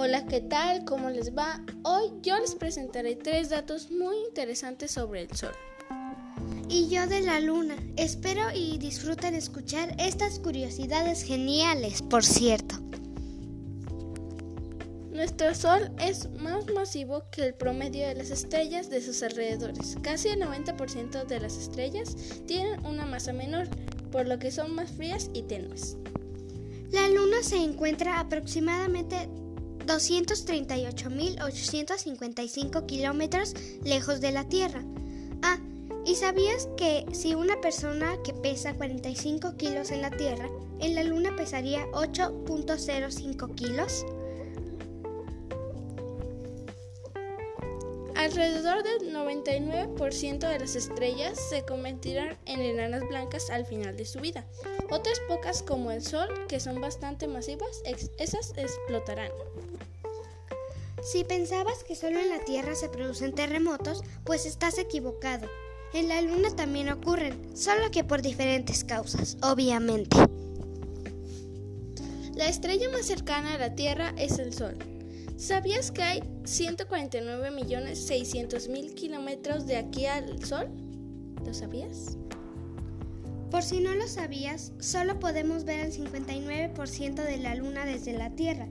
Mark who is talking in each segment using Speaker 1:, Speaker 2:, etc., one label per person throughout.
Speaker 1: Hola, ¿qué tal? ¿Cómo les va? Hoy yo les presentaré tres datos muy interesantes sobre el Sol.
Speaker 2: Y yo de la Luna. Espero y disfruten escuchar estas curiosidades geniales, por cierto.
Speaker 1: Nuestro Sol es más masivo que el promedio de las estrellas de sus alrededores. Casi el 90% de las estrellas tienen una masa menor, por lo que son más frías y tenues.
Speaker 2: La Luna se encuentra aproximadamente 238.855 kilómetros lejos de la Tierra. Ah, ¿y sabías que si una persona que pesa 45 kilos en la Tierra, en la Luna pesaría 8.05 kilos?
Speaker 1: Alrededor del 99% de las estrellas se convertirán en enanas blancas al final de su vida. Otras pocas como el Sol, que son bastante masivas, esas explotarán.
Speaker 2: Si pensabas que solo en la Tierra se producen terremotos, pues estás equivocado. En la Luna también ocurren, solo que por diferentes causas, obviamente.
Speaker 1: La estrella más cercana a la Tierra es el Sol. ¿Sabías que hay 149.600.000 kilómetros de aquí al Sol? ¿Lo sabías?
Speaker 2: Por si no lo sabías, solo podemos ver el 59% de la Luna desde la Tierra,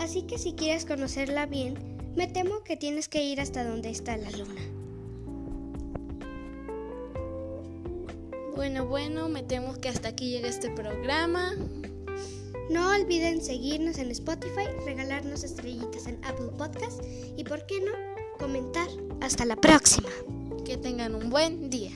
Speaker 2: así que si quieres conocerla bien, me temo que tienes que ir hasta donde está la Luna.
Speaker 1: Bueno, bueno, me temo que hasta aquí llega este programa.
Speaker 2: No olviden seguirnos en Spotify, regalarnos estrellitas en Apple Podcast y, ¿por qué no?, comentar. Hasta la próxima.
Speaker 1: Que tengan un buen día.